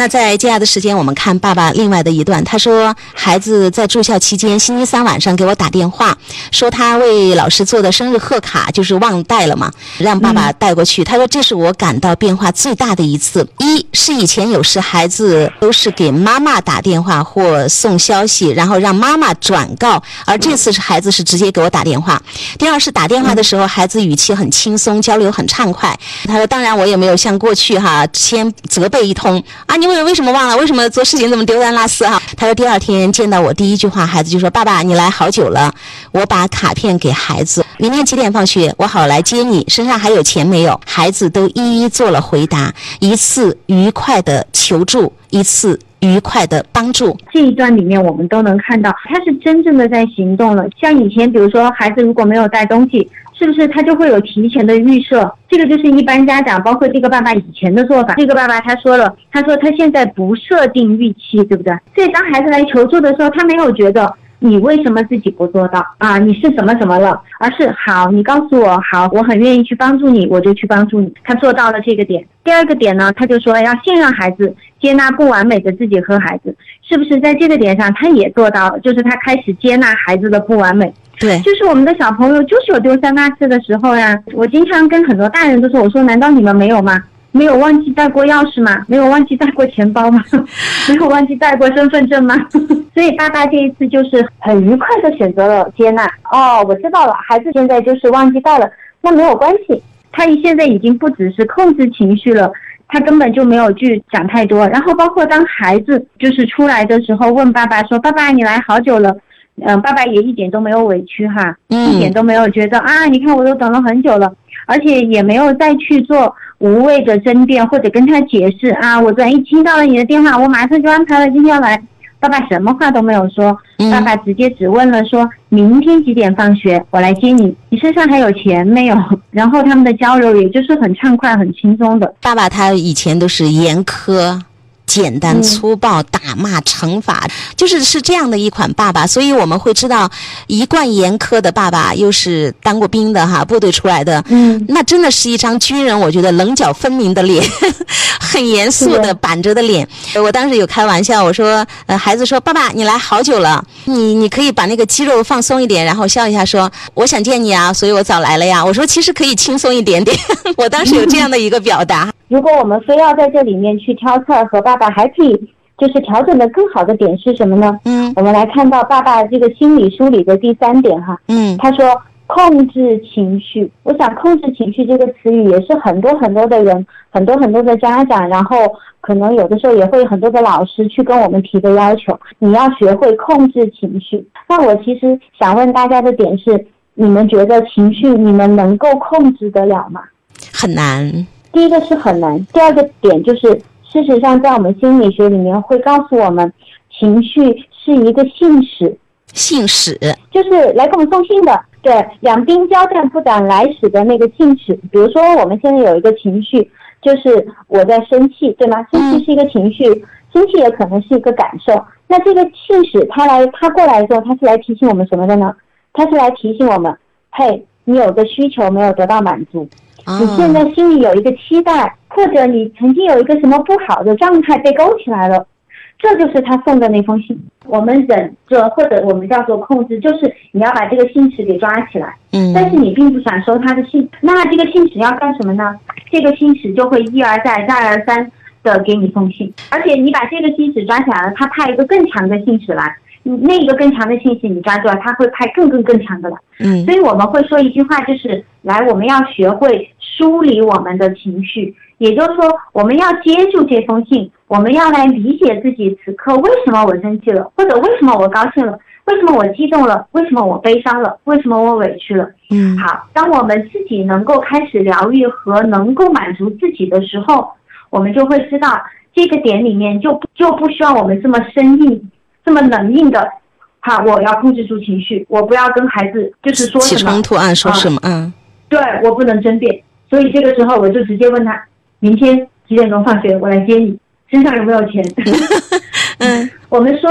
那在接下来的时间，我们看爸爸另外的一段。他说，孩子在住校期间，星期三晚上给我打电话，说他为老师做的生日贺卡就是忘带了嘛，让爸爸带过去。他说，这是我感到变化最大的一次。一是以前有时孩子都是给妈妈打电话或送消息，然后让妈妈转告，而这次是孩子是直接给我打电话。第二是打电话的时候，孩子语气很轻松，交流很畅快。他说，当然我也没有像过去哈，先责备一通啊，你。为为什么忘了？为什么做事情这么丢三落四哈？他说第二天见到我第一句话，孩子就说：“爸爸，你来好久了。”我把卡片给孩子，明天几点放学？我好来接你。身上还有钱没有？孩子都一一做了回答。一次愉快的求助，一次愉快的帮助。这一段里面，我们都能看到，他是真正的在行动了。像以前，比如说孩子如果没有带东西。是不是他就会有提前的预设？这个就是一般家长，包括这个爸爸以前的做法。这个爸爸他说了，他说他现在不设定预期，对不对？所以当孩子来求助的时候，他没有觉得你为什么自己不做到啊？你是什么什么了？而是好，你告诉我好，我很愿意去帮助你，我就去帮助你。他做到了这个点。第二个点呢，他就说要信任孩子，接纳不完美的自己和孩子。是不是在这个点上他也做到了？就是他开始接纳孩子的不完美。对，就是我们的小朋友，就是有丢三落四的时候呀。我经常跟很多大人都说，我说难道你们没有吗？没有忘记带过钥匙吗？没有忘记带过钱包吗？没有忘记带过身份证吗？所以爸爸这一次就是很愉快的选择了接纳。哦，我知道了，孩子现在就是忘记带了，那没有关系。他现在已经不只是控制情绪了，他根本就没有去讲太多。然后包括当孩子就是出来的时候，问爸爸说：“爸爸，你来好久了。”嗯，爸爸也一点都没有委屈哈，一点都没有觉得啊，你看我都等了很久了，而且也没有再去做无谓的争辩或者跟他解释啊。我转一听到了你的电话，我马上就安排了今天要来。爸爸什么话都没有说，爸爸直接只问了说明天几点放学，我来接你。你身上还有钱没有？然后他们的交流也就是很畅快、很轻松的。爸爸他以前都是严苛。简单粗暴打骂惩罚，就是是这样的一款爸爸，所以我们会知道，一贯严苛的爸爸又是当过兵的哈，部队出来的，嗯，那真的是一张军人，我觉得棱角分明的脸，很严肃的板着的脸。我当时有开玩笑，我说，呃，孩子说，爸爸你来好久了，你你可以把那个肌肉放松一点，然后笑一下说，我想见你啊，所以我早来了呀。我说其实可以轻松一点点，我当时有这样的一个表达。如果我们非要在这里面去挑刺儿，和爸爸还可以就是调整的更好的点是什么呢？嗯，我们来看到爸爸这个心理梳理的第三点哈。嗯，他说控制情绪。我想控制情绪这个词语也是很多很多的人，很多很多的家长，然后可能有的时候也会很多的老师去跟我们提的要求，你要学会控制情绪。那我其实想问大家的点是，你们觉得情绪你们能够控制得了吗？很难。第一个是很难，第二个点就是，事实上，在我们心理学里面会告诉我们，情绪是一个信使，信使就是来给我们送信的。对，两兵交战不斩来使的那个信使。比如说，我们现在有一个情绪，就是我在生气，对吗？生气是一个情绪，生气也可能是一个感受。那这个信使他来，他过来的时候，他是来提醒我们什么的呢？他是来提醒我们，嘿，你有个需求没有得到满足。你现在心里有一个期待，或者你曾经有一个什么不好的状态被勾起来了，这就是他送的那封信。我们忍着，或者我们叫做控制，就是你要把这个信使给抓起来。嗯。但是你并不想收他的信，那这个信使要干什么呢？这个信使就会一而再、再而三的给你送信，而且你把这个信使抓起来了，他派一个更强的信使来。那个更强的信息你抓住了，他会派更更更强的来。嗯，所以我们会说一句话，就是来，我们要学会梳理我们的情绪，也就是说，我们要接住这封信，我们要来理解自己此刻为什么我生气了，或者为什么我高兴了，为什么我激动了，为什么我悲伤了，为什么我委屈了。嗯，好，当我们自己能够开始疗愈和能够满足自己的时候，我们就会知道这个点里面就就不需要我们这么生硬。这么冷硬的，好，我要控制住情绪，我不要跟孩子就是说起冲突啊，说什么？嗯，对我不能争辩，所以这个时候我就直接问他，明天几点钟放学？我来接你，身上有没有钱？嗯，我们说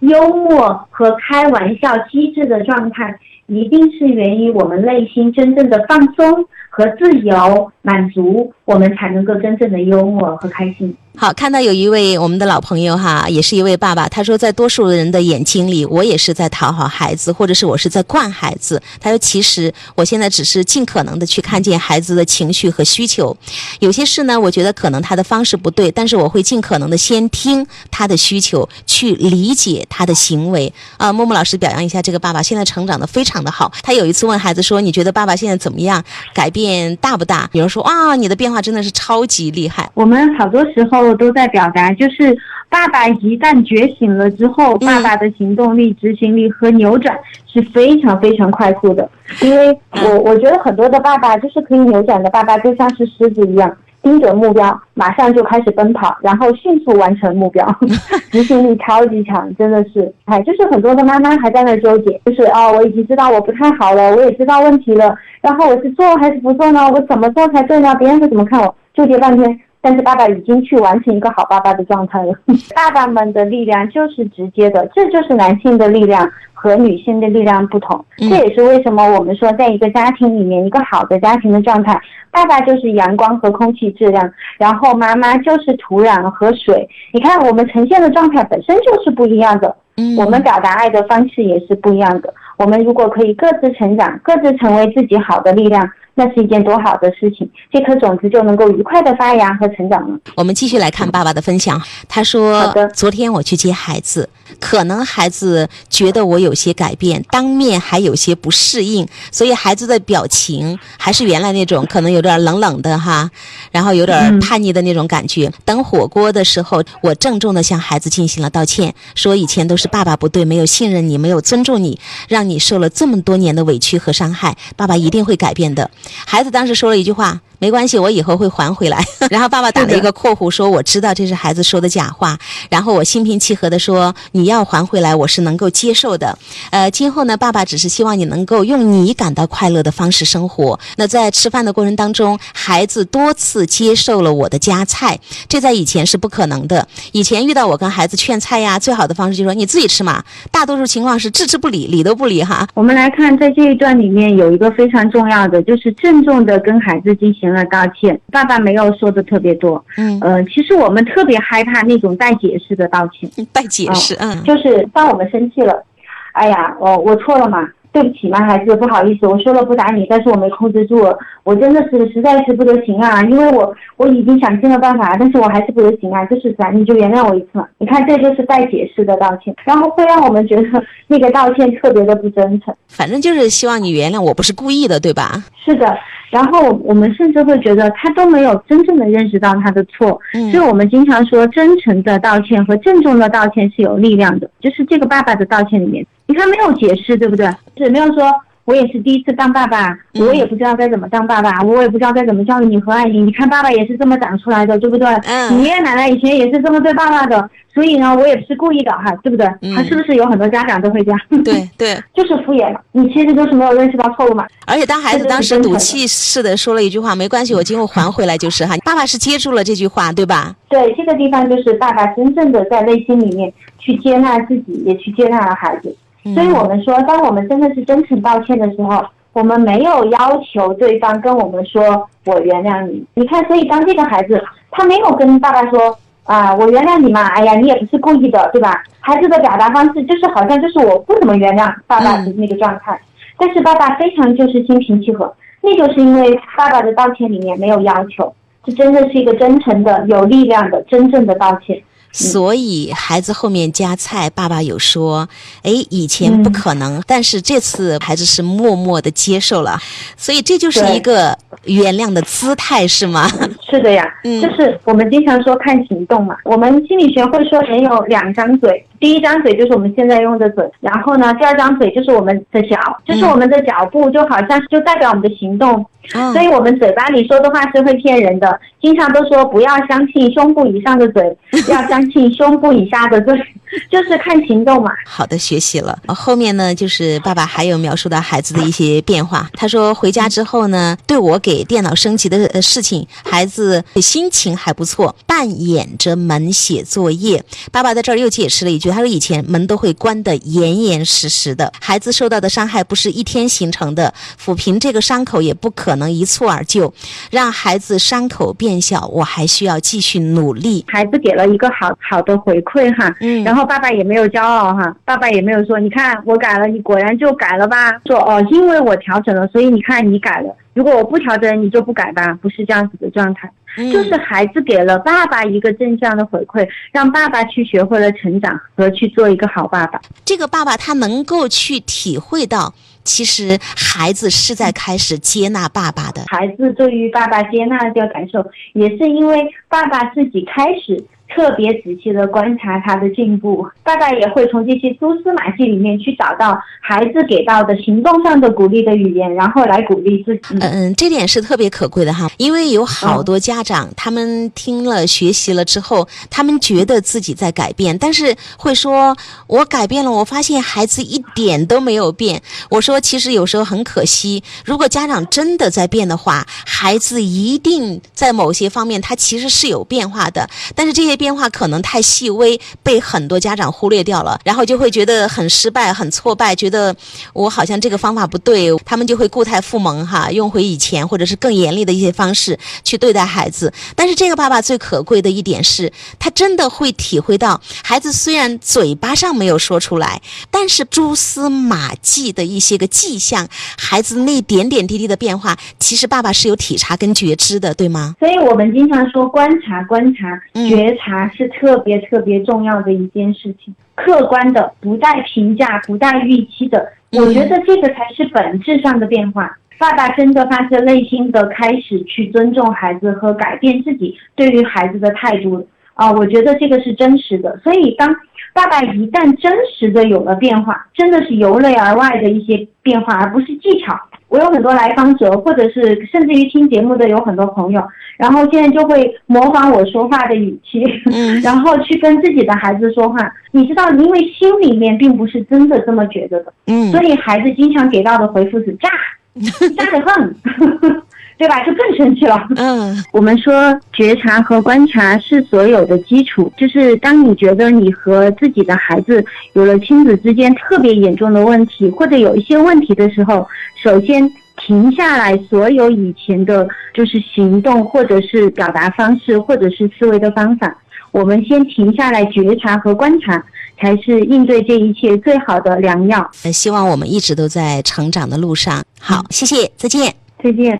幽默和开玩笑机智的状态，一定是源于我们内心真正的放松和自由、满足，我们才能够真正的幽默和开心。好，看到有一位我们的老朋友哈，也是一位爸爸，他说，在多数人的眼睛里，我也是在讨好孩子，或者是我是在惯孩子。他说，其实我现在只是尽可能的去看见孩子的情绪和需求，有些事呢，我觉得可能他的方式不对，但是我会尽可能的先听他的需求，去理解他的行为。啊，默默老师表扬一下这个爸爸，现在成长的非常的好。他有一次问孩子说：“你觉得爸爸现在怎么样？改变大不大？”有人说：“啊，你的变化真的是超级厉害。”我们好多时候都在表达，就是爸爸一旦觉醒了之后，爸爸的行动力、执行力和扭转是非常非常快速的。因为我我觉得很多的爸爸就是可以扭转的爸爸，就像是狮子一样。盯准目标，马上就开始奔跑，然后迅速完成目标，执行力超级强，真的是，哎，就是很多的妈妈还在那纠结，就是哦，我已经知道我不太好了，我也知道问题了，然后我是做还是不做呢？我怎么做才对呢？别人会怎么看我？纠结半天。但是爸爸已经去完成一个好爸爸的状态了。爸爸们的力量就是直接的，这就是男性的力量和女性的力量不同。这也是为什么我们说，在一个家庭里面，一个好的家庭的状态，爸爸就是阳光和空气质量，然后妈妈就是土壤和水。你看，我们呈现的状态本身就是不一样的，我们表达爱的方式也是不一样的。我们如果可以各自成长，各自成为自己好的力量。那是一件多好的事情，这颗种子就能够愉快的发芽和成长了。我们继续来看爸爸的分享，他说：“昨天我去接孩子，可能孩子觉得我有些改变，当面还有些不适应，所以孩子的表情还是原来那种，可能有点冷冷的哈，然后有点叛逆的那种感觉。等火锅的时候，我郑重的向孩子进行了道歉，说以前都是爸爸不对，没有信任你，没有尊重你，让你受了这么多年的委屈和伤害，爸爸一定会改变的。”孩子当时说了一句话。没关系，我以后会还回来。然后爸爸打了一个括弧，说我知道这是孩子说的假话。然后我心平气和的说，你要还回来，我是能够接受的。呃，今后呢，爸爸只是希望你能够用你感到快乐的方式生活。那在吃饭的过程当中，孩子多次接受了我的夹菜，这在以前是不可能的。以前遇到我跟孩子劝菜呀，最好的方式就是说你自己吃嘛。大多数情况是置之不理，理都不理哈。我们来看，在这一段里面有一个非常重要的，就是郑重的跟孩子进行。行了，道歉。爸爸没有说的特别多，嗯，呃，其实我们特别害怕那种带解释的道歉，带解释，嗯，就是当我们生气了，哎呀，我我错了嘛。对不起嘛，孩子，不好意思，我说了不打你，但是我没控制住，我真的是实在是不得行啊，因为我我已经想尽了办法，但是我还是不得行啊，就是咱你就原谅我一次嘛。你看，这就是带解释的道歉，然后会让我们觉得那个道歉特别的不真诚。反正就是希望你原谅我，不是故意的，对吧？是的，然后我们甚至会觉得他都没有真正的认识到他的错，所以我们经常说真诚的道歉和郑重的道歉是有力量的，就是这个爸爸的道歉里面。你看没有解释，对不对？是没有说，我也是第一次当爸爸，我也不知道该怎么当爸爸，我也不知道该怎么教育你和爱你。你看爸爸也是这么长出来的，对不对？嗯。你爷爷奶奶以前也是这么对爸爸的，所以呢，我也不是故意的哈，对不对？嗯。他是不是有很多家长都会这样？对对。就是敷衍了，你其实就是没有认识到错误嘛。而且当孩子当时赌气似的说了一句话：“没关系，我今后还回来就是哈。”爸爸是接住了这句话，对吧？对，这个地方就是爸爸真正的在内心里面去接纳自己，也去接纳了孩子。所以我们说，当我们真的是真诚道歉的时候，我们没有要求对方跟我们说“我原谅你”。你看，所以当这个孩子他没有跟爸爸说“啊，我原谅你嘛”，哎呀，你也不是故意的，对吧？孩子的表达方式就是好像就是我不怎么原谅爸爸的那个状态，但是爸爸非常就是心平气和，那就是因为爸爸的道歉里面没有要求，这真的是一个真诚的、有力量的、真正的道歉。所以孩子后面夹菜，爸爸有说：“哎，以前不可能，但是这次孩子是默默的接受了，所以这就是一个原谅的姿态，是吗？”是的呀，就是我们经常说看行动嘛。我们心理学会说人有两张嘴，第一张嘴就是我们现在用的嘴，然后呢，第二张嘴就是我们的脚，就是我们的脚步，就好像就代表我们的行动。所以我们嘴巴里说的话是会骗人的，经常都说不要相信胸部以上的嘴，要相信胸部以下的嘴，就是看行动嘛。好的，学习了。后面呢，就是爸爸还有描述到孩子的一些变化。他说回家之后呢，对我给电脑升级的事情，孩子心情还不错，半掩着门写作业。爸爸在这儿又解释了一句。句，他说以前门都会关得严严实实的，孩子受到的伤害不是一天形成的，抚平这个伤口也不可能一蹴而就，让孩子伤口变小，我还需要继续努力。孩子给了一个好好的回馈哈，嗯然后爸爸也没有骄傲哈，爸爸也没有说，你看我改了，你果然就改了吧？说哦，因为我调整了，所以你看你改了。如果我不调整，你就不改吧？不是这样子的状态，嗯就是孩子给了爸爸一个正向的回馈，让爸爸去学会了成长和去做一个好爸爸。这个爸爸他能够去体会到，其实孩子是在开始接纳爸爸的。孩子对于爸爸接纳的这个感受，也是因为爸爸自己开始特别仔细的观察他的进步，爸爸也会从这些蛛丝马迹里面去找到孩子给到的行动上的鼓励的语言，然后来鼓励自己。嗯，这点是特别可贵的哈，因为有好多家长，他们听了学习了之后，他们觉得自己在改变，但是会说，我改变了，我发现孩子一点都没有变。我说，其实有时候很可惜，如果家长真的在变的话，孩子一定在某些方面他其实是有变化的，但是这些变化可能太细微，被很多家长忽略掉了，然后就会觉得很失败、很挫败，觉得我好像这个方法不对，他们就会固态复萌哈，用回以前或者是更严厉的一些方式去对待孩子。但是这个爸爸最可贵的一点是，他真的会体会到，孩子虽然嘴巴上没有说出来，但是蛛丝马迹的一些个迹象，孩子那点点滴滴的变化，其实爸爸是有体察跟觉知的，对吗？所以我们经常说观察、观察、嗯觉察是特别特别重要的一件事情，客观的、不带评价、不带预期的，嗯我觉得这个才是本质上的变化。爸爸真的发自内心的开始去尊重孩子和改变自己对于孩子的态度啊，我觉得这个是真实的。所以当爸爸一旦真实的有了变化，真的是由内而外的一些变化，而不是技巧。我有很多来访者，或者是甚至于听节目的有很多朋友，然后现在就会模仿我说话的语气，嗯。然后去跟自己的孩子说话。你知道，因为心里面并不是真的这么觉得的，嗯。所以孩子经常给到的回复是炸，炸得很，对吧？就更生气了。嗯 我们说觉察和观察是所有的基础，就是当你觉得你和自己的孩子有了亲子之间特别严重的问题，或者有一些问题的时候，首先停下来，所有以前的就是行动，或者是表达方式，或者是思维的方法，我们先停下来觉察和观察，才是应对这一切最好的良药。呃希望我们一直都在成长的路上。好，谢谢，再见。再见。